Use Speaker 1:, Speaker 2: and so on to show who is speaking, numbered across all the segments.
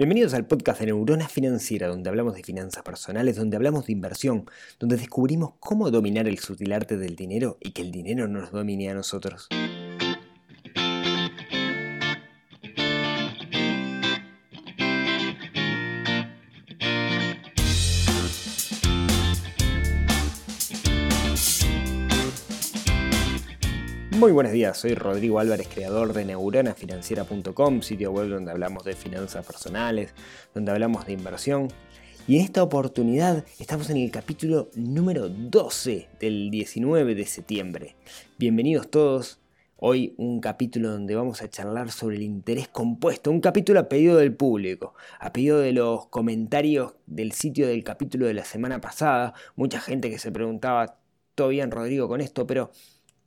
Speaker 1: Bienvenidos al podcast de Neurona Financiera, donde hablamos de finanzas personales, donde hablamos de inversión, donde descubrimos cómo dominar el sutil arte del dinero y que el dinero no nos domine a nosotros. Muy buenos días, soy Rodrigo Álvarez, creador de neuronafinanciera.com, sitio web donde hablamos de finanzas personales, donde hablamos de inversión. Y en esta oportunidad estamos en el capítulo número 12 del 19 de septiembre. Bienvenidos todos. Hoy un capítulo donde vamos a charlar sobre el interés compuesto, un capítulo a pedido del público, a pedido de los comentarios del sitio del capítulo de la semana pasada, mucha gente que se preguntaba, todo bien Rodrigo con esto, pero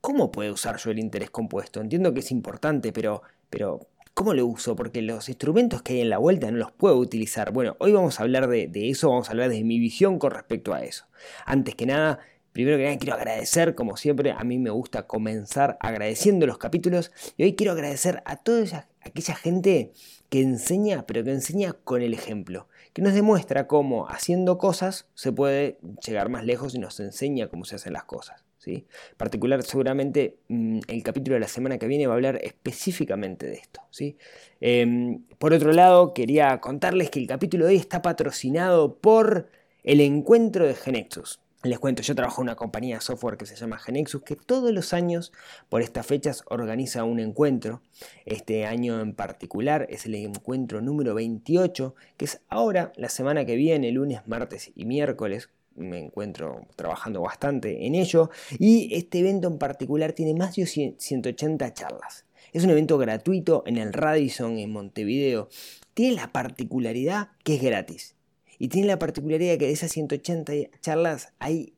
Speaker 1: ¿cómo puedo usar yo el interés compuesto? Entiendo que es importante, pero, pero ¿cómo lo uso? Porque los instrumentos que hay en la vuelta no los puedo utilizar. Bueno, hoy vamos a hablar de, eso, vamos a hablar de mi visión con respecto a eso. Antes que nada, Primero que nada quiero agradecer, como siempre, a mí me gusta comenzar agradeciendo los capítulos y hoy quiero agradecer a toda aquella gente que enseña, pero que enseña con el ejemplo, que nos demuestra cómo haciendo cosas se puede llegar más lejos y nos enseña cómo se hacen las cosas. En particular, seguramente mm, el capítulo de la semana que viene va a hablar específicamente de esto. ¿sí? Em, por otro lado, quería contarles que el capítulo de hoy está patrocinado por el encuentro de Genexus. Les cuento, yo trabajo en una compañía de software que se llama Genexus, que todos los años, por estas fechas, organiza un encuentro. Este año en particular es el encuentro número 28, que es ahora, la semana que viene, lunes, martes y miércoles, me encuentro trabajando bastante en ello y este evento en particular tiene más de 180 charlas. Es un evento gratuito en el Radisson en Montevideo. Tiene la particularidad que es gratis. Y tiene la particularidad que de esas 180 charlas hay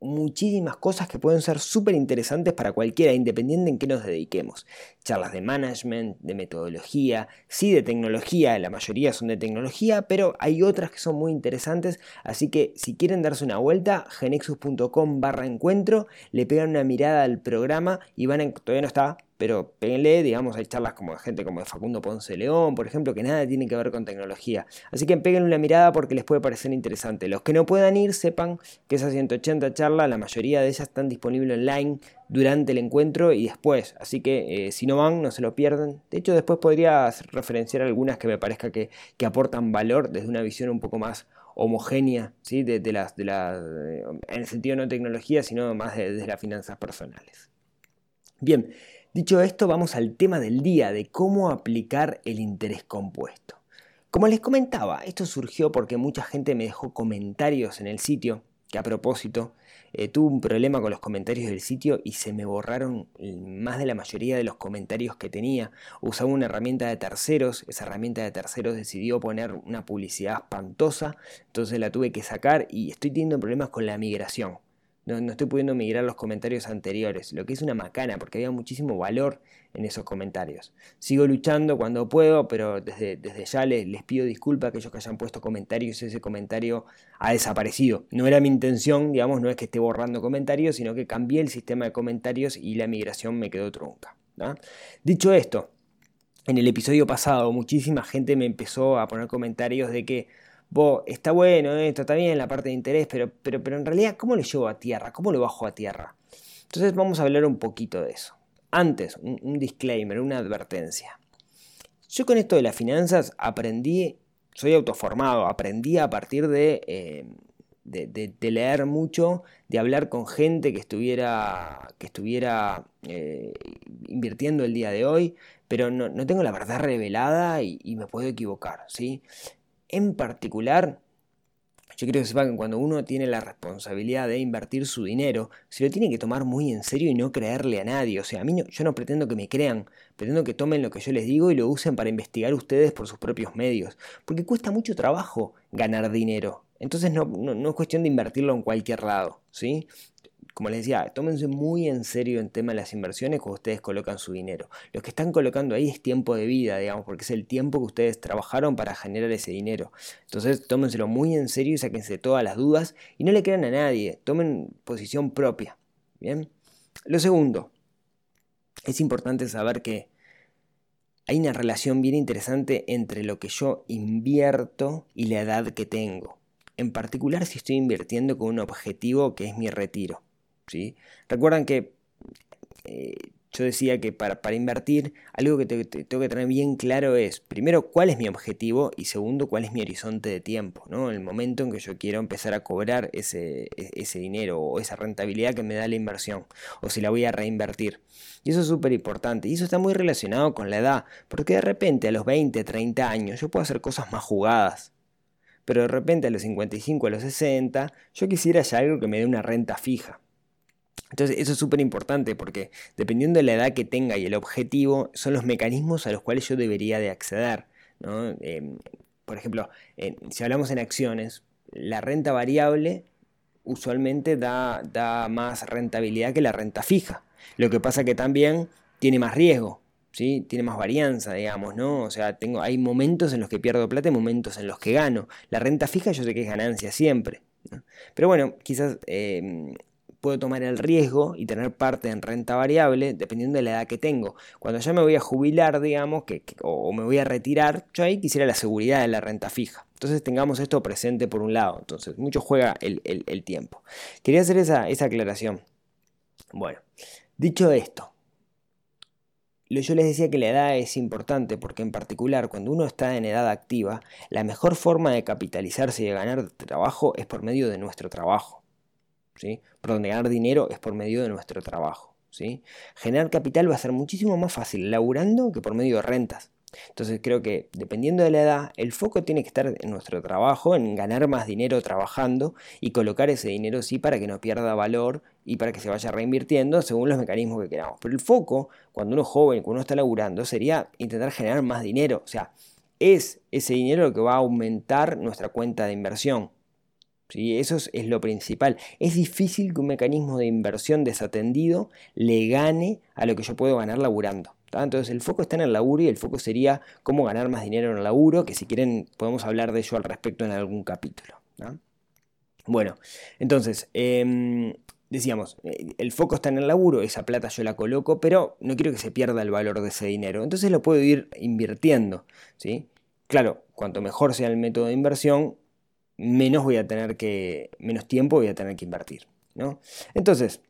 Speaker 1: muchísimas cosas que pueden ser súper interesantes para cualquiera, independiente en qué nos dediquemos. Charlas de management, de metodología, sí de tecnología, la mayoría son de tecnología, pero hay otras que son muy interesantes, así que si quieren darse una vuelta, genexus.com barra encuentro, le pegan una mirada al programa y van a, todavía no está, pero péguenle, digamos, hay charlas como de gente como de Facundo Ponce León, por ejemplo, que nada tiene que ver con tecnología. Así que péguenle una mirada porque les puede parecer interesante. Los que no puedan ir, sepan que esas 180 charlas, la mayoría de ellas están disponibles online durante el encuentro y después. Así que eh, si no van, no se lo pierdan. De hecho, después podría referenciar algunas que me parezca que, aportan valor desde una visión un poco más homogénea, ¿sí? de, las, de la, eh, en el sentido no tecnología, sino más de, de las finanzas personales. Bien, Dicho esto, vamos al tema del día de cómo aplicar el interés compuesto. Como les comentaba, esto surgió porque mucha gente me dejó comentarios en el sitio, que a propósito, eh, tuve un problema con los comentarios del sitio y se me borraron más de la mayoría de los comentarios que tenía. Usaba una herramienta de terceros, esa herramienta de terceros decidió poner una publicidad espantosa, entonces la tuve que sacar y estoy teniendo problemas con la migración. No, estoy pudiendo migrar los comentarios anteriores, lo que es una macana, porque había muchísimo valor en esos comentarios. Sigo luchando cuando puedo, pero desde, desde ya les, les, pido disculpas a aquellos que hayan puesto comentarios, ese comentario ha desaparecido. No era mi intención, digamos, no es que esté borrando comentarios, sino que cambié el sistema de comentarios y la migración me quedó trunca. Dicho esto, en el episodio pasado muchísima gente me empezó a poner comentarios de que está bueno esto, está bien la parte de interés, pero, pero, pero en realidad, ¿cómo lo llevo a tierra? ¿Cómo lo bajo a tierra? Entonces vamos a hablar un poquito de eso. Antes, un, disclaimer, una advertencia. Yo con esto de las finanzas aprendí, soy autoformado, aprendí a partir de, eh, leer mucho, de hablar con gente que estuviera, que estuviera eh, invirtiendo el día de hoy, pero no, tengo la verdad revelada y, y, me puedo equivocar, ¿sí? En particular, yo quiero que sepan que cuando uno tiene la responsabilidad de invertir su dinero, se lo tiene que tomar muy en serio y no creerle a nadie. O sea, a mí yo no pretendo que me crean, pretendo que tomen lo que yo les digo y lo usen para investigar ustedes por sus propios medios. Porque cuesta mucho trabajo ganar dinero. Entonces no, no es cuestión de invertirlo en cualquier lado. ¿sí? Como les decía, tómense muy en serio en tema de las inversiones cuando ustedes colocan su dinero. Lo que están colocando ahí es tiempo de vida, digamos, porque es el tiempo que ustedes trabajaron para generar ese dinero. Entonces, tómenselo muy en serio y sáquense todas las dudas y no le crean a nadie, tomen posición propia. Bien. Lo segundo, es importante saber que hay una relación bien interesante entre lo que yo invierto y la edad que tengo. En particular si estoy invirtiendo con un objetivo que es mi retiro. ¿Sí? Recuerdan que eh, yo decía que para, invertir, algo que tengo que tener bien claro es, primero, cuál es mi objetivo y segundo, cuál es mi horizonte de tiempo, ¿no? El momento en que yo quiero empezar a cobrar ese, e, ese dinero o esa rentabilidad que me da la inversión, o si la voy a reinvertir. Y eso es súper importante, y eso está muy relacionado con la edad, porque de repente a los 20, 30 años yo puedo hacer cosas más jugadas, pero de repente a los 55, a los 60, yo quisiera ya algo que me dé una renta fija. Entonces eso es súper importante porque dependiendo de la edad que tenga y el objetivo son los mecanismos a los cuales yo debería de acceder. Em, por ejemplo, si hablamos en acciones, la renta variable usualmente da, da, más rentabilidad que la renta fija. Lo que pasa que también tiene más riesgo, ¿sí? tiene más varianza, digamos, ¿no? O sea, tengo, hay momentos en los que pierdo plata y momentos en los que gano. La renta fija yo sé que es ganancia siempre. Pero bueno, quizás em, puedo tomar el riesgo y tener parte en renta variable dependiendo de la edad que tengo. Cuando ya me voy a jubilar, digamos, que, o me voy a retirar, yo ahí quisiera la seguridad de la renta fija. Entonces tengamos esto presente por un lado. Entonces, mucho juega el, tiempo. Quería hacer esa, esa aclaración. Bueno, dicho esto, yo les decía que la edad es importante porque en particular cuando uno está en edad activa, la mejor forma de capitalizarse y de ganar trabajo es por medio de nuestro trabajo. ¿Sí? Perdón, ganar dinero es por medio de nuestro trabajo. ¿sí? Generar capital va a ser muchísimo más fácil laburando que por medio de rentas. Entonces creo que dependiendo de la edad, el foco tiene que estar en nuestro trabajo, en ganar más dinero trabajando y colocar ese dinero sí para que no pierda valor y para que se vaya reinvirtiendo según los mecanismos que queramos. Pero el foco, cuando uno es joven, cuando uno está laburando, sería intentar generar más dinero. O sea, es ese dinero lo que va a aumentar nuestra cuenta de inversión. ¿Sí? Eso es, lo principal. Es difícil que un mecanismo de inversión desatendido le gane a lo que yo puedo ganar laburando. Entonces el foco está en el laburo y el foco sería cómo ganar más dinero en el laburo, que si quieren podemos hablar de ello al respecto en algún capítulo. Bueno, entonces, em, decíamos, eh, el foco está en el laburo, esa plata yo la coloco, pero no quiero que se pierda el valor de ese dinero. Entonces lo puedo ir invirtiendo. ¿sí? Claro, cuanto mejor sea el método de inversión, menos voy a tener que, menos tiempo voy a tener que invertir. ¿no? Entonces,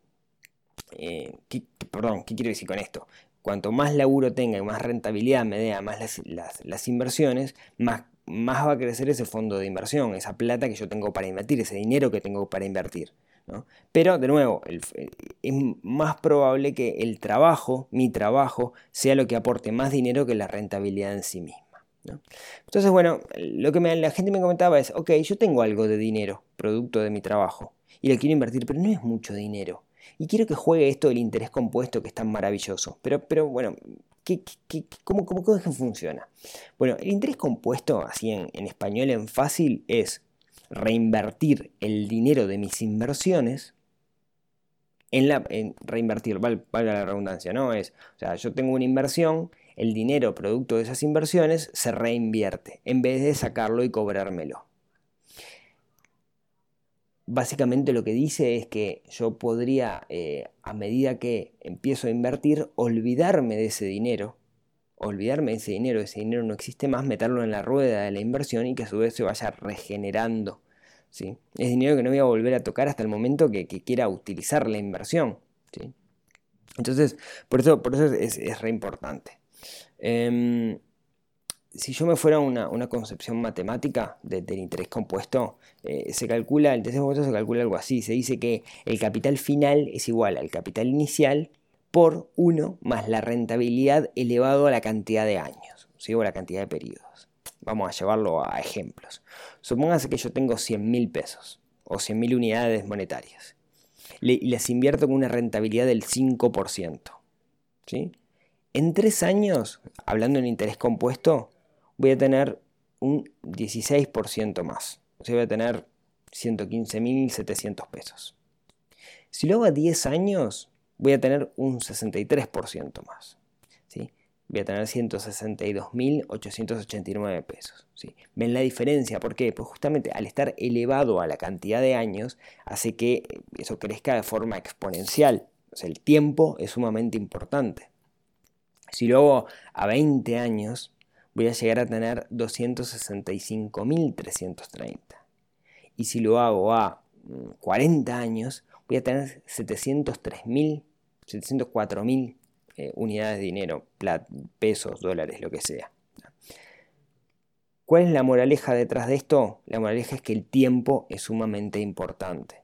Speaker 1: eh, perdón, ¿qué quiero decir con esto? Cuanto más laburo tenga y más rentabilidad me dé más las, inversiones, más, va a crecer ese fondo de inversión, esa plata que yo tengo para invertir, ese dinero que tengo para invertir. Pero, de nuevo, es más probable que el trabajo, mi trabajo, sea lo que aporte más dinero que la rentabilidad en sí misma. Entonces, bueno, lo que la gente me comentaba es, ok, yo tengo algo de dinero, producto de mi trabajo, y lo quiero invertir, pero no es mucho dinero. Y quiero que juegue esto del interés compuesto que es tan maravilloso. Pero, pero bueno, ¿qué, cómo, cómo, cómo, funciona? Bueno, el interés compuesto, así en, español en fácil, es reinvertir el dinero de mis inversiones en la en reinvertir, valga la redundancia, ¿no? Es, o sea, yo tengo una inversión el dinero producto de esas inversiones se reinvierte en vez de sacarlo y cobrármelo. Básicamente lo que dice es que yo podría, eh, a medida que empiezo a invertir, olvidarme de ese dinero, olvidarme de ese dinero, ese dinero no existe más, meterlo en la rueda de la inversión y que a su vez se vaya regenerando. ¿sí? Es dinero que no voy a volver a tocar hasta el momento que, quiera utilizar la inversión. ¿sí? Entonces, por eso, por eso es, es re importante. Em, si yo me fuera a una, concepción matemática del interés compuesto, eh, se calcula, el interés compuesto se calcula algo así, se dice que el capital final es igual al capital inicial por 1 más la rentabilidad elevado a la cantidad de años, o la cantidad de periodos. Vamos a llevarlo a ejemplos. Supóngase que yo tengo 100 mil pesos o 100 mil unidades monetarias y las invierto con una rentabilidad del 5%. ¿sí? En tres años, hablando en interés compuesto, voy a tener un 16% más. O sea, voy a tener 115.700 pesos. Si lo hago a 10 años, voy a tener un 63% más. ¿sí? Voy a tener 162.889 pesos. ¿sí? ¿Ven la diferencia? ¿Por qué? Pues justamente al estar elevado a la cantidad de años, hace que eso crezca de forma exponencial. O sea, el tiempo es sumamente importante. Si lo hago a 20 años, voy a llegar a tener 265.330. Y si lo hago a 40 mm, años, voy a tener 703.000, 704.000 eh, unidades de dinero, pesos, dólares, lo que sea. ¿Cuál es la moraleja detrás de esto? La moraleja es que el tiempo es sumamente importante.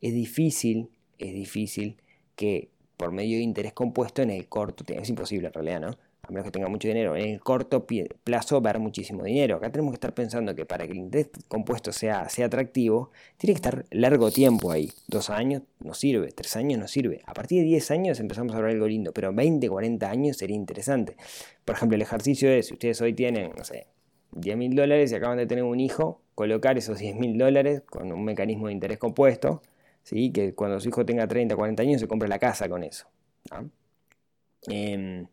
Speaker 1: Es difícil, es difícil que por medio de interés compuesto en el corto, es imposible en realidad, ¿no? A menos que tenga mucho dinero, en el corto plazo ver muchísimo dinero. Acá tenemos que estar pensando que para que el interés compuesto sea, sea atractivo, tiene que estar largo tiempo ahí. Dos años no sirve, tres años no sirve. A partir de 10 años empezamos a ver algo lindo, pero 20, 40 años sería interesante. Por ejemplo, el ejercicio es, si ustedes hoy tienen, no sé, 10 mil dólares y acaban de tener un hijo, colocar esos 10 mil dólares con un mecanismo de interés compuesto, ¿sí? que cuando su hijo tenga 30, 40 años se compre la casa con eso. Em,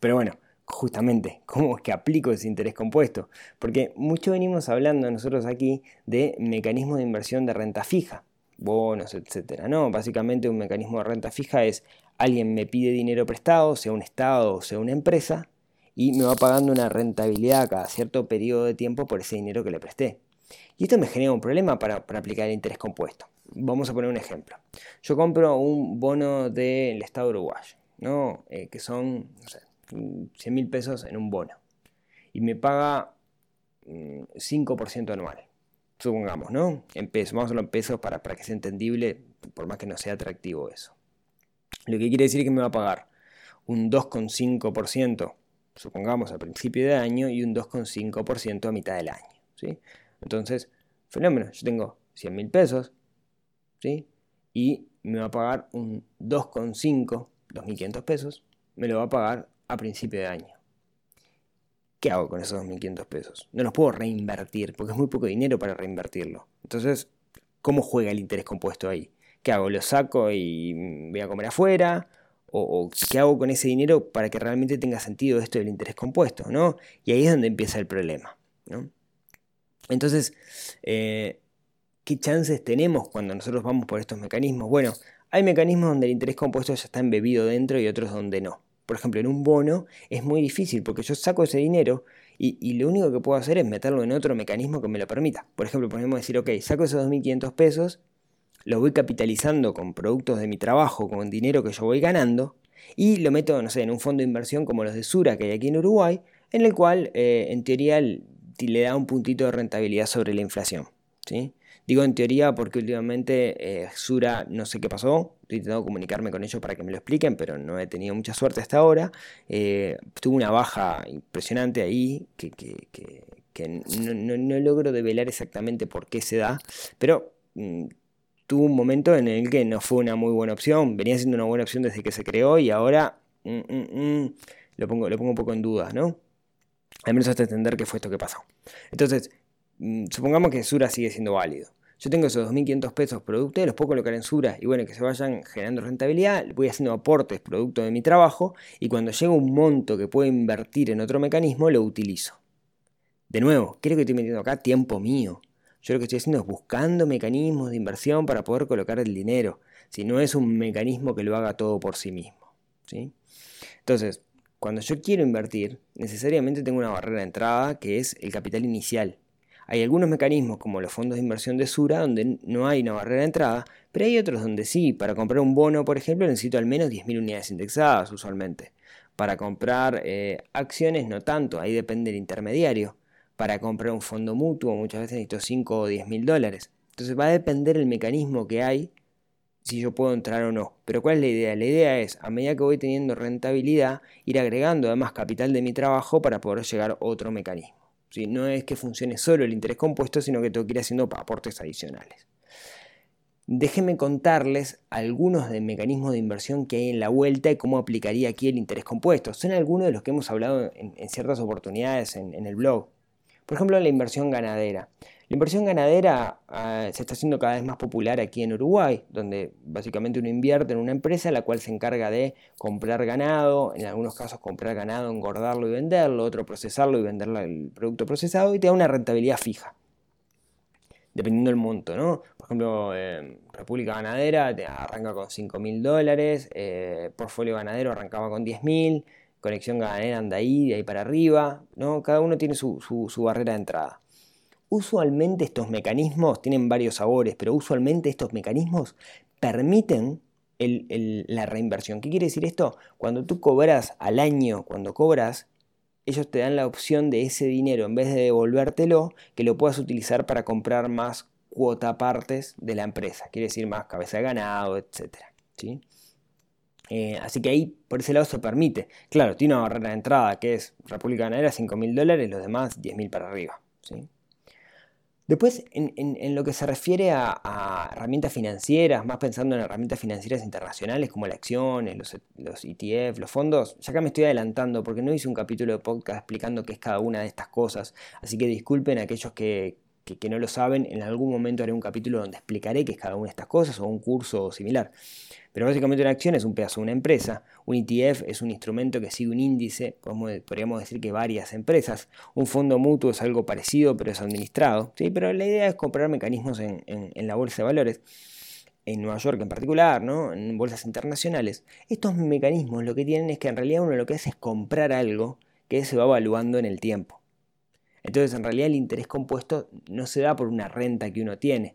Speaker 1: pero bueno, justamente, ¿cómo es que aplico ese interés compuesto? Porque mucho venimos hablando nosotros aquí de mecanismos de inversión de renta fija, bonos, etcétera. No, básicamente un mecanismo de renta fija es alguien me pide dinero prestado, sea un estado o sea una empresa, y me va pagando una rentabilidad cada cierto periodo de tiempo por ese dinero que le presté. Y esto me genera un problema para, aplicar el interés compuesto. Vamos a poner un ejemplo. Yo compro un bono del Estado uruguayo, ¿no? Eh, que son no sé, 100 mil pesos en un bono. Y me paga 5% mm, anual. Supongamos, ¿no? En pesos. Vamos a hablar en pesos para, que sea entendible, por más que no sea atractivo eso. Lo que quiere decir que me va a pagar un 2,5% supongamos al principio de año y un 2,5% a mitad del año. ¿sí? Entonces, fenómeno, yo tengo 100 mil pesos ¿sí? y me va a pagar un 2,5, 2.500 pesos, me lo va a pagar a principio de año. ¿Qué hago con esos 2.500 pesos? No los puedo reinvertir porque es muy poco dinero para reinvertirlo. Entonces, ¿cómo juega el interés compuesto ahí? ¿Qué hago? ¿Lo saco y voy a comer afuera? o, qué hago con ese dinero para que realmente tenga sentido esto del interés compuesto, ¿no? Y ahí es donde empieza el problema, ¿no? Entonces, eh, ¿qué chances tenemos cuando nosotros vamos por estos mecanismos? Bueno, hay mecanismos donde el interés compuesto ya está embebido dentro y otros donde no. Por ejemplo, en un bono es muy difícil porque yo saco ese dinero y, lo único que puedo hacer es meterlo en otro mecanismo que me lo permita. Por ejemplo, podemos decir, ok, saco esos 2.500 pesos lo voy capitalizando con productos de mi trabajo, con dinero que yo voy ganando, y lo meto, no sé, en un fondo de inversión como los de Sura que hay aquí en Uruguay, en el cual, eh, en teoría, le da un puntito de rentabilidad sobre la inflación. ¿sí? Digo en teoría porque últimamente eh, Sura no sé qué pasó, estoy intentando comunicarme con ellos para que me lo expliquen, pero no he tenido mucha suerte hasta ahora. Eh, tuvo una baja impresionante ahí que, no, logro develar exactamente por qué se da, pero mm, tuvo un momento en el que no fue una muy buena opción, venía siendo una buena opción desde que se creó y ahora mm, mm, lo, pongo, lo pongo un poco en duda, ¿no? Al menos hasta entender qué fue esto que pasó. Entonces, supongamos que Sura sigue siendo válido. Yo tengo esos 2.500 pesos producto, los puedo colocar en Sura y bueno, que se vayan generando rentabilidad, voy haciendo aportes producto de mi trabajo y cuando llega un monto que puedo invertir en otro mecanismo, lo utilizo. De nuevo, creo que estoy metiendo acá tiempo mío. Yo lo que estoy haciendo es buscando mecanismos de inversión para poder colocar el dinero. Si no es un mecanismo que lo haga todo por sí mismo. ¿sí? Entonces, cuando yo quiero invertir, necesariamente tengo una barrera de entrada que es el capital inicial. Hay algunos mecanismos como los fondos de inversión de Sura donde no hay una barrera de entrada, pero hay otros donde sí. Para comprar un bono, por ejemplo, necesito al menos 10.000 unidades indexadas usualmente. Para comprar eh, acciones no tanto, ahí depende del intermediario para comprar un fondo mutuo, muchas veces necesito 5 o 10 mil dólares. Entonces va a depender el mecanismo que hay si yo puedo entrar o no. Pero ¿cuál es la idea? La idea es, a medida que voy teniendo rentabilidad, ir agregando además capital de mi trabajo para poder llegar a otro mecanismo. No es que funcione solo el interés compuesto, sino que tengo que ir haciendo aportes adicionales. Déjenme contarles algunos de mecanismos de inversión que hay en la vuelta y cómo aplicaría aquí el interés compuesto. Son algunos de los que hemos hablado en, ciertas oportunidades en el blog. Por ejemplo, la inversión ganadera. La inversión ganadera ah, se está haciendo cada vez más popular aquí en Uruguay, donde básicamente uno invierte en una empresa la cual se encarga de comprar ganado, en algunos casos comprar ganado, engordarlo y venderlo, otro procesarlo y venderlo el producto procesado y te da una rentabilidad fija, dependiendo del monto, ¿no? Por ejemplo, República Ganadera te arranca con 5 mil dólares, eh, Portfolio Ganadero arrancaba con 10 mil, conexión ganadera anda ahí, de ahí para arriba, ¿no? Cada uno tiene su, barrera de entrada. Usualmente estos mecanismos tienen varios sabores, pero usualmente estos mecanismos permiten la reinversión. ¿Qué quiere decir esto? Cuando tú cobras al año, cuando cobras, ellos te dan la opción de ese dinero, en vez de devolvértelo, que lo puedas utilizar para comprar más cuota partes de la empresa. Quiere decir más cabeza de ganado, etc. ¿sí? Eh, así que ahí, por ese lado, se permite. Claro, tiene una barrera de entrada que es República Ganadera 5 mil dólares, los demás 10 mil para arriba. ¿sí? Después, en, lo que se refiere a, herramientas financieras, más pensando en herramientas financieras internacionales como las acciones, los, los, ETF, los fondos, ya acá me estoy adelantando porque no hice un capítulo de podcast explicando qué es cada una de estas cosas, así que disculpen a aquellos que, que, no lo saben, en algún momento haré un capítulo donde explicaré qué es cada una de estas cosas o un curso similar. Pero básicamente una acción es un pedazo de una empresa, un ETF es un instrumento que sigue un índice, podríamos decir que varias empresas, un fondo mutuo es algo parecido pero es administrado, ¿sí? pero la idea es comprar mecanismos en, en la bolsa de valores en Nueva York en particular, ¿no? en bolsas internacionales, estos mecanismos lo que tienen es que en realidad uno lo que hace es comprar algo que se va evaluando en el tiempo. Entonces, en realidad, el interés compuesto no se da por una renta que uno tiene,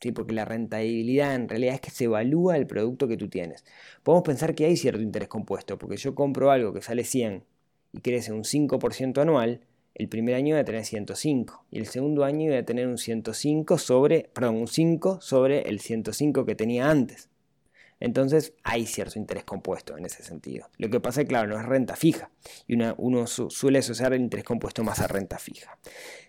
Speaker 1: ¿sí? porque la rentabilidad en realidad es que se evalúa el producto que tú tienes. Podemos pensar que hay cierto interés compuesto, porque yo compro algo que sale 100 y crece un 5% anual, el primer año voy a tener 105 y el segundo año voy a tener un 105 sobre, perdón, un 5 sobre el 105 que tenía antes. Entonces hay cierto interés compuesto en ese sentido. Lo que pasa es que, claro, no es renta fija y uno suele asociar el interés compuesto más a renta fija.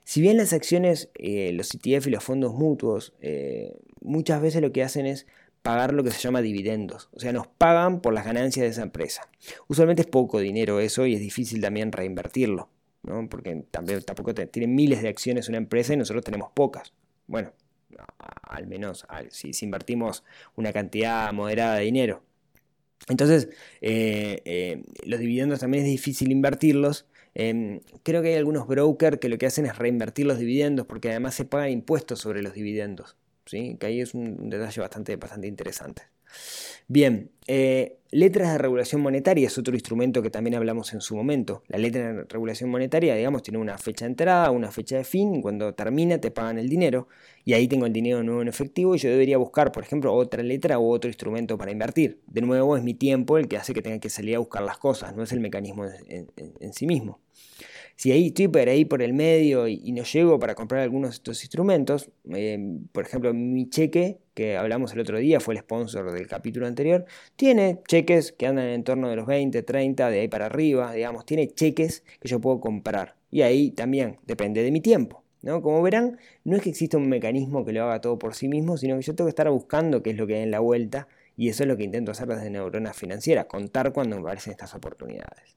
Speaker 1: Si bien las acciones, eh, los ETF y los fondos mutuos, eh, muchas veces lo que hacen es pagar lo que se llama dividendos. O sea, nos pagan por las ganancias de esa empresa. Usualmente es poco dinero eso y es difícil también reinvertirlo. ¿no? Porque también, tampoco tienen miles de acciones una empresa y nosotros tenemos pocas. Bueno, al menos si, invertimos una cantidad moderada de dinero. Entonces, eh, eh, los dividendos también es difícil invertirlos. Em, creo que hay algunos brokers que lo que hacen es reinvertir los dividendos porque además se pagan impuestos sobre los dividendos. ¿sí? Que ahí es un detalle bastante, bastante interesante. Bien, eh, letras de regulación monetaria es otro instrumento que también hablamos en su momento. La letra de regulación monetaria, digamos, tiene una fecha de entrada, una fecha de fin, cuando termina te pagan el dinero, y ahí tengo el dinero nuevo en efectivo, y yo debería buscar, por ejemplo, otra letra u otro instrumento para invertir. De nuevo, es mi tiempo el que hace que tenga que salir a buscar las cosas, no es el mecanismo en sí mismo. Si ahí estoy por ahí por el medio y, no llego para comprar algunos de estos instrumentos, eh, por ejemplo, mi cheque, que hablamos el otro día, fue el sponsor del capítulo anterior, tiene cheques que andan en torno de los 20, 30, de ahí para arriba, digamos, tiene cheques que yo puedo comprar. Y ahí también depende de mi tiempo. ¿no? Como verán, no es que exista un mecanismo que lo haga todo por sí mismo, sino que yo tengo que estar buscando qué es lo que hay en la vuelta y eso es lo que intento hacer desde Neurona Financiera, contar cuando me aparecen estas oportunidades.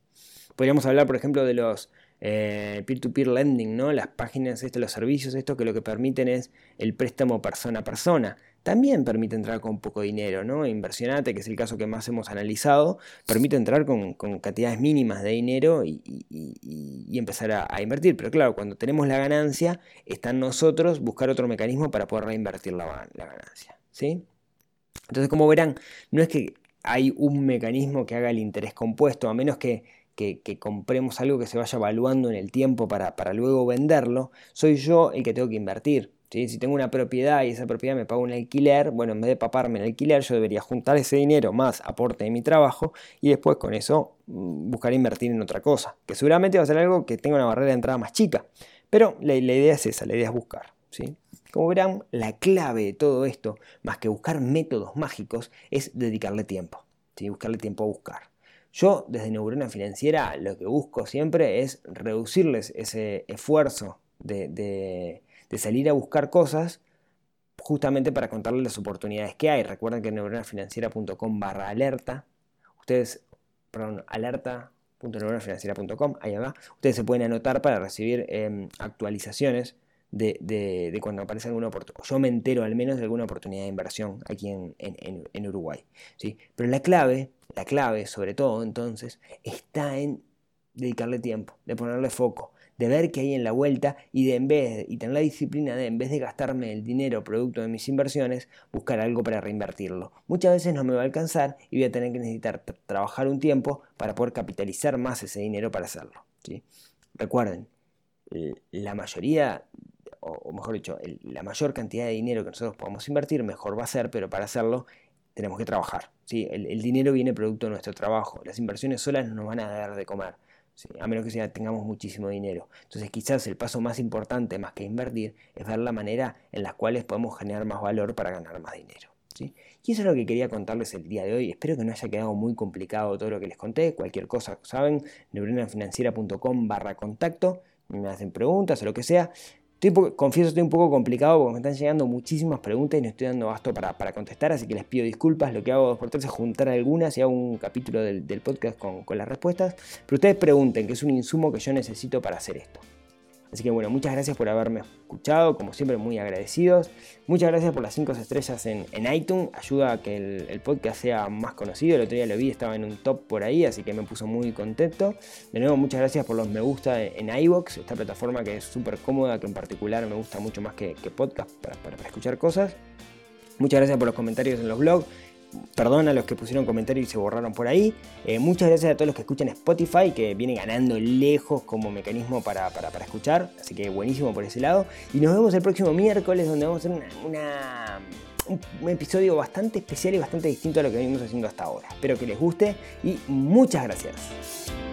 Speaker 1: Podríamos hablar, por ejemplo, de los eh, peer-to-peer lending, ¿no? Las páginas, esto, los servicios, esto que lo que permiten es el préstamo persona a persona. También permite entrar con poco dinero, ¿no? Inversionate, que es el caso que más hemos analizado, permite entrar con, cantidades mínimas de dinero y, empezar a, invertir. Pero claro, cuando tenemos la ganancia, está en nosotros buscar otro mecanismo para poder reinvertir la, la ganancia. ¿sí? Entonces, como verán, no es que hay un mecanismo que haga el interés compuesto, a menos que que, compremos algo que se vaya evaluando en el tiempo para, luego venderlo, soy yo el que tengo que invertir. Si tengo una propiedad y esa propiedad me paga un alquiler, bueno, en vez de paparme el alquiler, yo debería juntar ese dinero más aporte de mi trabajo y después con eso mm, buscar invertir en otra cosa, que seguramente va a ser algo que tenga una barrera de entrada más chica. Pero la, idea es esa, la idea es buscar. ¿sí? Como verán, la clave de todo esto, más que buscar métodos mágicos, es dedicarle tiempo. ¿sí? Buscarle tiempo a buscar. Yo desde Neurona Financiera lo que busco siempre es reducirles ese esfuerzo de, salir a buscar cosas justamente para contarles las oportunidades que hay. Recuerden que en neuronafinanciera.com barra alerta, ustedes, perdón, alerta.neuronafinanciera.com, ahí va, ustedes se pueden anotar para recibir em, actualizaciones de, cuando aparece alguna oportunidad. Yo me entero al menos de alguna oportunidad de inversión aquí en, Uruguay. ¿sí? Pero la clave, la clave sobre todo entonces, está en dedicarle tiempo, de ponerle foco, de ver qué hay en la vuelta y de en vez y tener la disciplina de en vez de gastarme el dinero producto de mis inversiones, buscar algo para reinvertirlo. Muchas veces no me va a alcanzar y voy a tener que necesitar trabajar un tiempo para poder capitalizar más ese dinero para hacerlo. Recuerden, la mayoría o mejor dicho, la mayor cantidad de dinero que nosotros podamos invertir, mejor va a ser, pero para hacerlo tenemos que trabajar. ¿sí? El, dinero viene producto de nuestro trabajo. Las inversiones solas no nos van a dar de comer, a menos que sea, tengamos muchísimo dinero. Entonces quizás el paso más importante, más que invertir, es ver la manera en la cual podemos generar más valor para ganar más dinero. ¿sí? Y eso es lo que quería contarles el día de hoy. Espero que no haya quedado muy complicado todo lo que les conté. Cualquier cosa, saben, neuronafinanciera.com barra contacto. Me hacen preguntas o lo que sea confieso, estoy un poco complicado porque me están llegando muchísimas preguntas y no estoy dando basto para, contestar, así que les pido disculpas. Lo que hago por tres es juntar algunas y hago un capítulo del, podcast con, con las respuestas. Pero ustedes pregunten, que es un insumo que yo necesito para hacer esto. Así que bueno, muchas gracias por haberme escuchado, como siempre muy agradecidos. Muchas gracias por las 5 estrellas en, iTunes, ayuda a que el, podcast sea más conocido. El otro día lo vi, estaba en un top por ahí, así que me puso muy contento. De nuevo, muchas gracias por los me gusta en, iVoox, esta plataforma que es súper cómoda, que en particular me gusta mucho más que, podcast para, para escuchar cosas. Muchas gracias por los comentarios en los blogs. Perdón a los que pusieron comentarios y se borraron por ahí. Eh, muchas gracias a todos los que escuchan Spotify, que viene ganando lejos como mecanismo para, escuchar. Así que buenísimo por ese lado. Y nos vemos el próximo miércoles, donde vamos a hacer un, episodio bastante especial y bastante distinto a lo que venimos haciendo hasta ahora. Espero que les guste y muchas gracias.